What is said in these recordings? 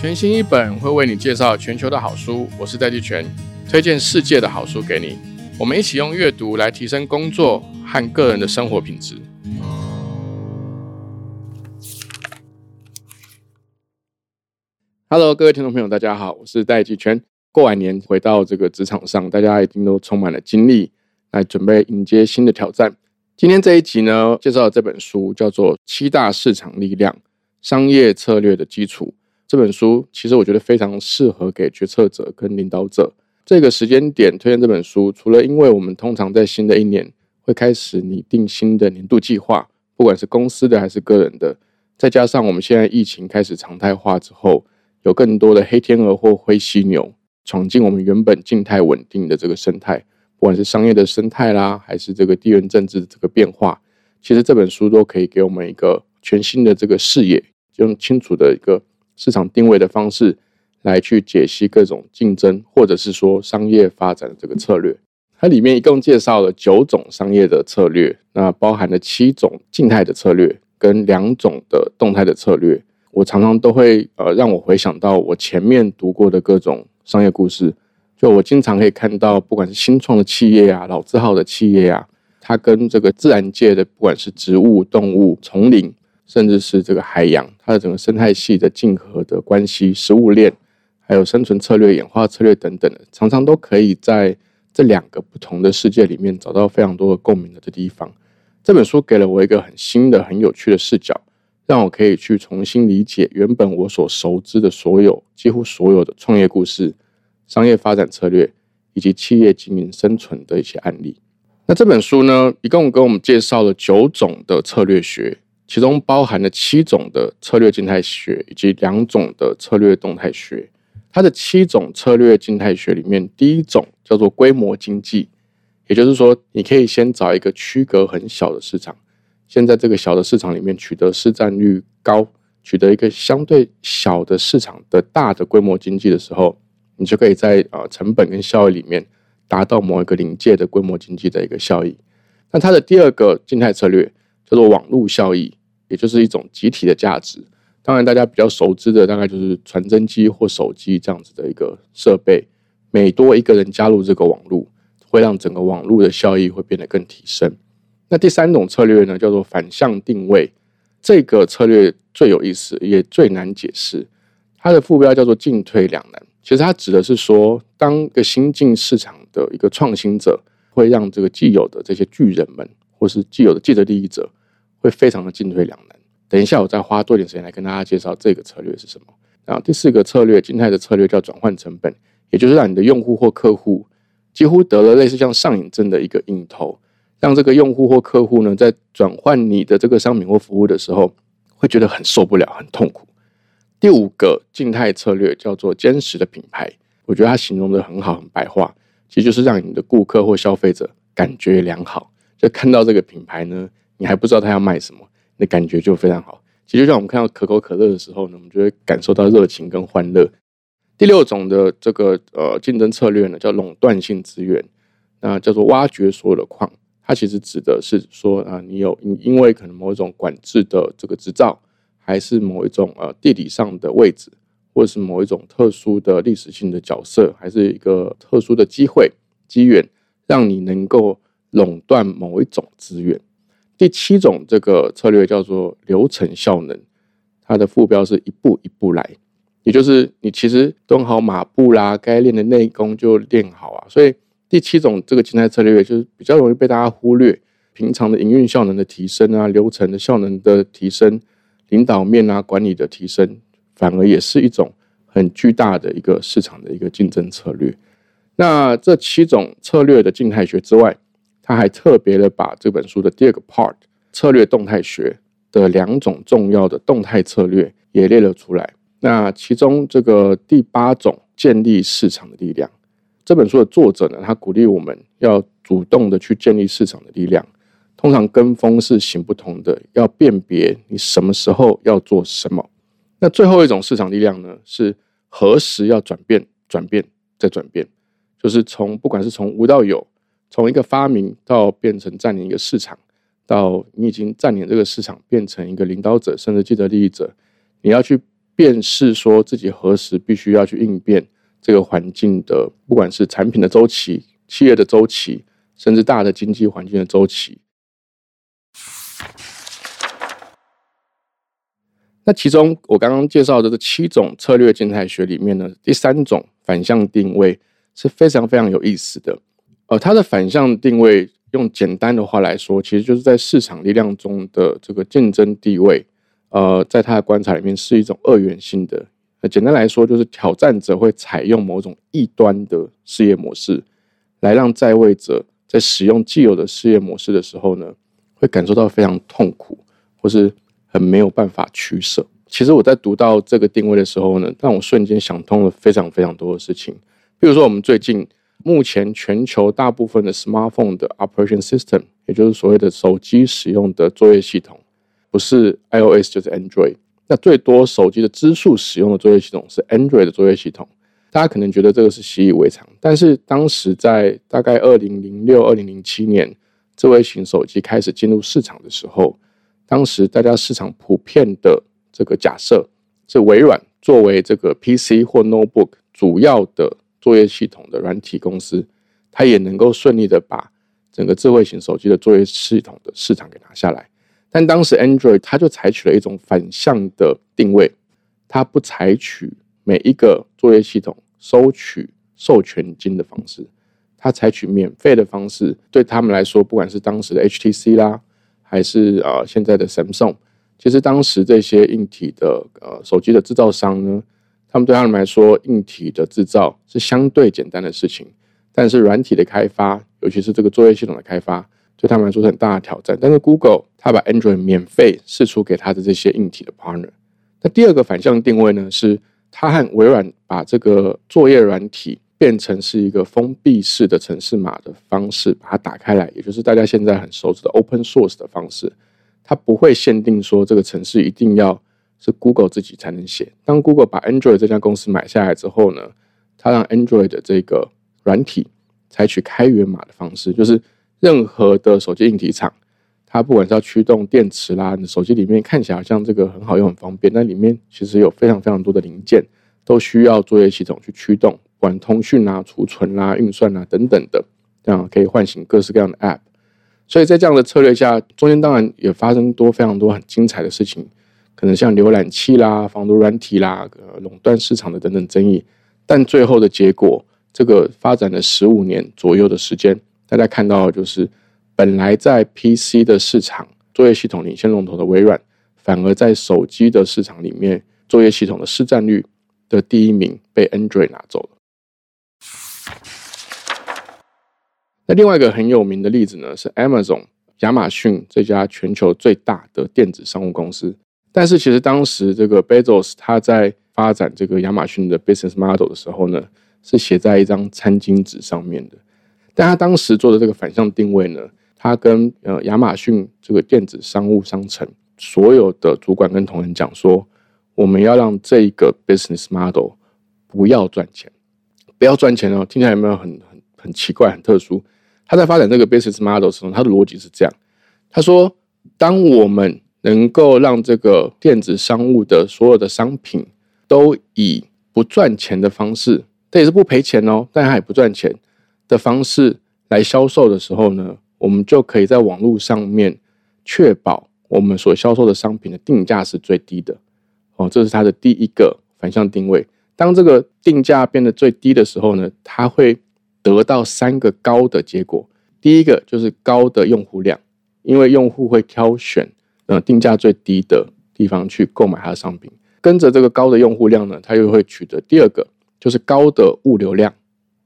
全新一本会为你介绍全球的好书，我是戴季全，推荐世界的好书给你。我们一起用阅读来提升工作和个人的生活品质。Hello，各位听众朋友，大家好，我是戴季全。过完年回到这个职场上，大家一定都充满了精力，来准备迎接新的挑战。今天这一集呢，介绍的这本书叫做《七大市场力量：商业策略的基础》。这本书其实我觉得非常适合给决策者跟领导者。这个时间点推荐这本书，除了因为我们通常在新的一年会开始拟定新的年度计划，不管是公司的还是个人的，再加上我们现在疫情开始常态化之后，有更多的黑天鹅或灰犀牛闯进我们原本静态稳定的这个生态，不管是商业的生态啦，还是这个地缘政治的这个变化，其实这本书都可以给我们一个全新的这个视野，用清楚的一个。市场定位的方式来去解析各种竞争，或者是说商业发展的这个策略。它里面一共介绍了九种商业的策略，那包含了七种静态的策略跟两种的动态的策略。我常常都会呃让我回想到我前面读过的各种商业故事。就我经常可以看到，不管是新创的企业啊、老字号的企业啊，它跟这个自然界的，不管是植物、动物、丛林。甚至是这个海洋，它的整个生态系的竞合的关系、食物链，还有生存策略、演化策略等等的，常常都可以在这两个不同的世界里面找到非常多的共鸣的地方。这本书给了我一个很新的、很有趣的视角，让我可以去重新理解原本我所熟知的所有、几乎所有的创业故事、商业发展策略以及企业经营生存的一些案例。那这本书呢，一共给我们介绍了九种的策略学。其中包含了七种的策略静态学以及两种的策略动态学。它的七种策略静态学里面，第一种叫做规模经济，也就是说，你可以先找一个区隔很小的市场，先在这个小的市场里面取得市占率高，取得一个相对小的市场的大的规模经济的时候，你就可以在啊成本跟效益里面达到某一个临界的规模经济的一个效益。那它的第二个静态策略叫做网络效益。也就是一种集体的价值，当然大家比较熟知的大概就是传真机或手机这样子的一个设备，每多一个人加入这个网络，会让整个网络的效益会变得更提升。那第三种策略呢，叫做反向定位，这个策略最有意思，也最难解释。它的副标叫做进退两难，其实它指的是说，当一个新进市场的一个创新者，会让这个既有的这些巨人们，或是既有的既得利益者。会非常的进退两难。等一下，我再花多点时间来跟大家介绍这个策略是什么。然后第四个策略，静态的策略叫转换成本，也就是让你的用户或客户几乎得了类似像上瘾症的一个瘾头，让这个用户或客户呢，在转换你的这个商品或服务的时候，会觉得很受不了、很痛苦。第五个静态策略叫做坚实的品牌，我觉得它形容的很好、很白话，其实就是让你的顾客或消费者感觉良好，就看到这个品牌呢。你还不知道他要卖什么，那感觉就非常好。其实，就像我们看到可口可乐的时候呢，我们就会感受到热情跟欢乐。第六种的这个呃竞争策略呢，叫垄断性资源，那叫做挖掘所有的矿。它其实指的是说啊，你有因因为可能某一种管制的这个执照，还是某一种呃地理上的位置，或者是某一种特殊的历史性的角色，还是一个特殊的机会机缘，让你能够垄断某一种资源。第七种这个策略叫做流程效能，它的副标是一步一步来，也就是你其实蹲好马步啦，该练的内功就练好啊。所以第七种这个静态策略就是比较容易被大家忽略，平常的营运效能的提升啊，流程的效能的提升，领导面啊管理的提升，反而也是一种很巨大的一个市场的一个竞争策略。那这七种策略的静态学之外，他还特别的把这本书的第二个 part 策略动态学的两种重要的动态策略也列了出来。那其中这个第八种建立市场的力量，这本书的作者呢，他鼓励我们要主动的去建立市场的力量。通常跟风是行不通的，要辨别你什么时候要做什么。那最后一种市场力量呢，是何时要转变、转变再转变，就是从不管是从无到有。从一个发明到变成占领一个市场，到你已经占领这个市场，变成一个领导者甚至既得利益者，你要去辨识说自己何时必须要去应变这个环境的，不管是产品的周期、企业的周期，甚至大的经济环境的周期。那其中我刚刚介绍的这七种策略静态学里面呢，第三种反向定位是非常非常有意思的。呃，它的反向定位用简单的话来说，其实就是在市场力量中的这个竞争地位。呃，在他的观察里面是一种二元性的。那简单来说，就是挑战者会采用某种异端的事业模式，来让在位者在使用既有的事业模式的时候呢，会感受到非常痛苦，或是很没有办法取舍。其实我在读到这个定位的时候呢，让我瞬间想通了非常非常多的事情。比如说，我们最近目前全球大部分的 smartphone 的 operation system，也就是所谓的手机使用的作业系统。不是 iOS 就是 Android，那最多手机的支数使用的作业系统是 Android 的作业系统。大家可能觉得这个是习以为常，但是当时在大概二零零六、二零零七年，智慧型手机开始进入市场的时候，当时大家市场普遍的这个假设是微软作为这个 PC 或 Notebook 主要的作业系统的软体公司，它也能够顺利的把整个智慧型手机的作业系统的市场给拿下来。但当时 Android 它就采取了一种反向的定位，它不采取每一个作业系统收取授权金的方式，它采取免费的方式。对他们来说，不管是当时的 HTC 啦，还是啊现在的 Samsung，其实当时这些硬体的呃手机的制造商呢，他们对他们来说，硬体的制造是相对简单的事情，但是软体的开发，尤其是这个作业系统的开发。对他们来说是很大的挑战，但是 Google 它把 Android 免费释出给它的这些硬体的 partner。那第二个反向定位呢，是它和微软把这个作业软体变成是一个封闭式的城市码的方式，把它打开来，也就是大家现在很熟知的 Open Source 的方式。它不会限定说这个城市一定要是 Google 自己才能写。当 Google 把 Android 这家公司买下来之后呢，它让 Android 的这个软体采取开源码的方式，就是。任何的手机硬体厂，它不管是要驱动电池啦，你手机里面看起来好像这个很好用、很方便，但里面其实有非常非常多的零件，都需要作业系统去驱动，管通讯啊、储存啦、运算啊等等的，这样可以唤醒各式各样的 App。所以在这样的策略下，中间当然也发生多非常多很精彩的事情，可能像浏览器啦、防毒软体啦、垄断市场的等等争议，但最后的结果，这个发展了十五年左右的时间。大家看到，就是本来在 PC 的市场作业系统领先龙头的微软，反而在手机的市场里面作业系统的市占率的第一名被 Android 拿走了。那另外一个很有名的例子呢，是 Amazon 亚马逊这家全球最大的电子商务公司。但是其实当时这个 Bezos 他在发展这个亚马逊的 business model 的时候呢，是写在一张餐巾纸上面的。但他当时做的这个反向定位呢，他跟呃亚马逊这个电子商务商城所有的主管跟同仁讲说，我们要让这一个 business model 不要赚钱，不要赚钱哦，听起来有没有很很很奇怪、很特殊？他在发展这个 business model 的时候，他的逻辑是这样：他说，当我们能够让这个电子商务的所有的商品都以不赚钱的方式，这也是不赔钱哦，但它也不赚钱。的方式来销售的时候呢，我们就可以在网络上面确保我们所销售的商品的定价是最低的。哦，这是它的第一个反向定位。当这个定价变得最低的时候呢，它会得到三个高的结果。第一个就是高的用户量，因为用户会挑选呃定价最低的地方去购买它的商品。跟着这个高的用户量呢，它又会取得第二个就是高的物流量。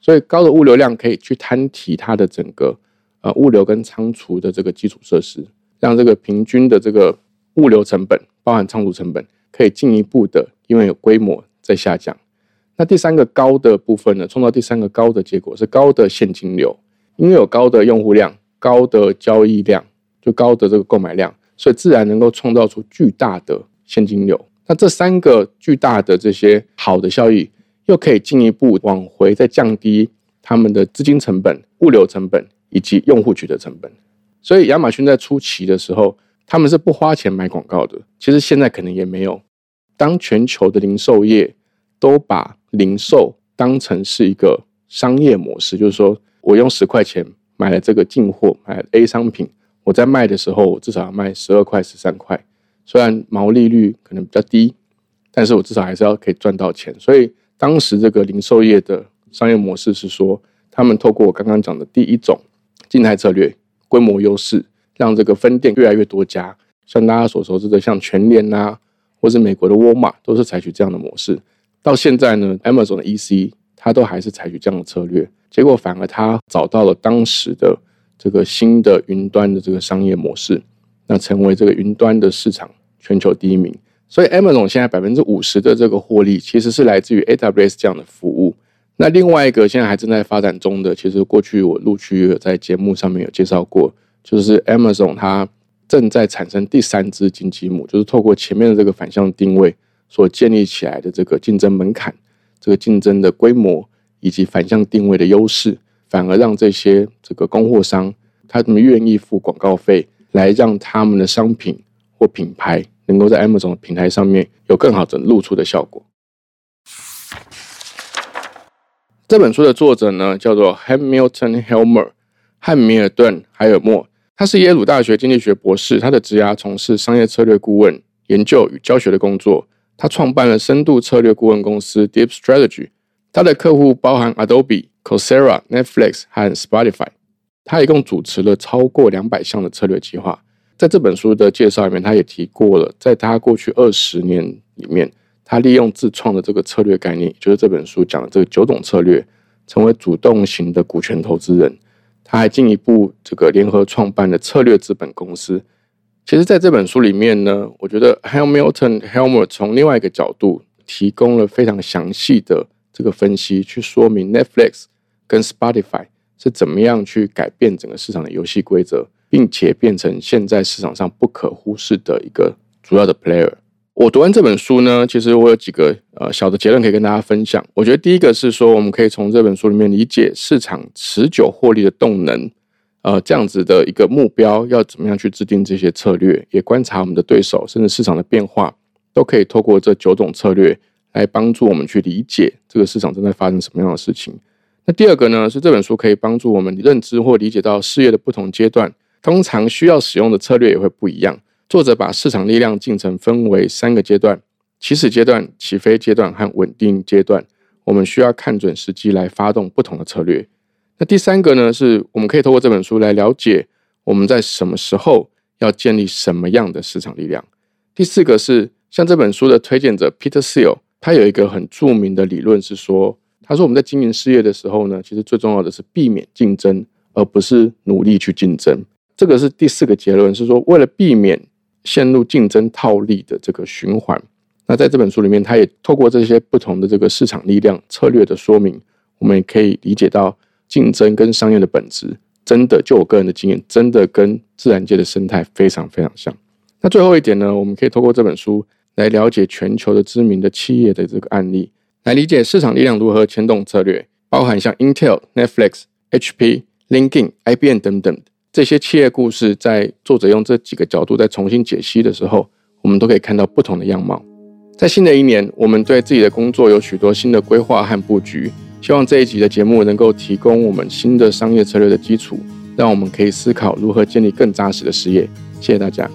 所以高的物流量可以去摊提它的整个呃物流跟仓储的这个基础设施，让这个平均的这个物流成本，包含仓储成本，可以进一步的因为有规模在下降。那第三个高的部分呢，创造第三个高的结果是高的现金流，因为有高的用户量、高的交易量，就高的这个购买量，所以自然能够创造出巨大的现金流。那这三个巨大的这些好的效益。又可以进一步往回再降低他们的资金成本、物流成本以及用户取得成本。所以亚马逊在初期的时候，他们是不花钱买广告的。其实现在可能也没有，当全球的零售业都把零售当成是一个商业模式，就是说我用十块钱买了这个进货，买了 A 商品，我在卖的时候，我至少要卖十二块、十三块，虽然毛利率可能比较低，但是我至少还是要可以赚到钱。所以当时这个零售业的商业模式是说，他们透过我刚刚讲的第一种静态策略，规模优势，让这个分店越来越多家。像大家所熟知的，像全联啊，或是美国的沃尔玛，都是采取这样的模式。到现在呢，Amazon 的 EC 它都还是采取这样的策略，结果反而它找到了当时的这个新的云端的这个商业模式，那成为这个云端的市场全球第一名。所以 Amazon 现在百分之五十的这个获利，其实是来自于 AWS 这样的服务。那另外一个现在还正在发展中的，其实过去我陆续有在节目上面有介绍过，就是 Amazon 它。正在产生第三只金鸡母，就是透过前面的这个反向定位所建立起来的这个竞争门槛、这个竞争的规模以及反向定位的优势，反而让这些这个供货商他们愿意付广告费，来让他们的商品或品牌能够在 Amazon 平台上面有更好的露出的效果。这本书的作者呢，叫做 Hamilton Helmer，汉密尔顿·海尔默。他是耶鲁大学经济学博士，他的职涯从事商业策略顾问、研究与教学的工作。他创办了深度策略顾问公司 Deep Strategy，他的客户包含 Adobe、Coursera、Netflix 和 Spotify。他一共主持了超过两百项的策略计划。在这本书的介绍里面，他也提过了，在他过去二十年里面，他利用自创的这个策略概念，就是这本书讲的这个九种策略，成为主动型的股权投资人。他还进一步这个联合创办的策略资本公司。其实，在这本书里面呢，我觉得 Hamilton Helmer 从另外一个角度提供了非常详细的这个分析，去说明 Netflix 跟 Spotify 是怎么样去改变整个市场的游戏规则，并且变成现在市场上不可忽视的一个主要的 player。我读完这本书呢，其实我有几个呃小的结论可以跟大家分享。我觉得第一个是说，我们可以从这本书里面理解市场持久获利的动能，呃，这样子的一个目标要怎么样去制定这些策略，也观察我们的对手，甚至市场的变化，都可以透过这九种策略来帮助我们去理解这个市场正在发生什么样的事情。那第二个呢，是这本书可以帮助我们认知或理解到事业的不同阶段，通常需要使用的策略也会不一样。作者把市场力量进程分为三个阶段：起始阶段、起飞阶段和稳定阶段。我们需要看准时机来发动不同的策略。那第三个呢，是我们可以透过这本书来了解我们在什么时候要建立什么样的市场力量。第四个是像这本书的推荐者 Peter Thiel，他有一个很著名的理论是说，他说我们在经营事业的时候呢，其实最重要的是避免竞争，而不是努力去竞争。这个是第四个结论，是说为了避免。陷入竞争套利的这个循环。那在这本书里面，他也透过这些不同的这个市场力量策略的说明，我们也可以理解到竞争跟商业的本质，真的就我个人的经验，真的跟自然界的生态非常非常像。那最后一点呢，我们可以透过这本书来了解全球的知名的企业的这个案例，来理解市场力量如何牵动策略，包含像 Intel、Netflix、HP、LinkedIn、IBM 等等。这些企业故事，在作者用这几个角度再重新解析的时候，我们都可以看到不同的样貌。在新的一年，我们对自己的工作有许多新的规划和布局。希望这一集的节目能够提供我们新的商业策略的基础，让我们可以思考如何建立更扎实的事业。谢谢大家。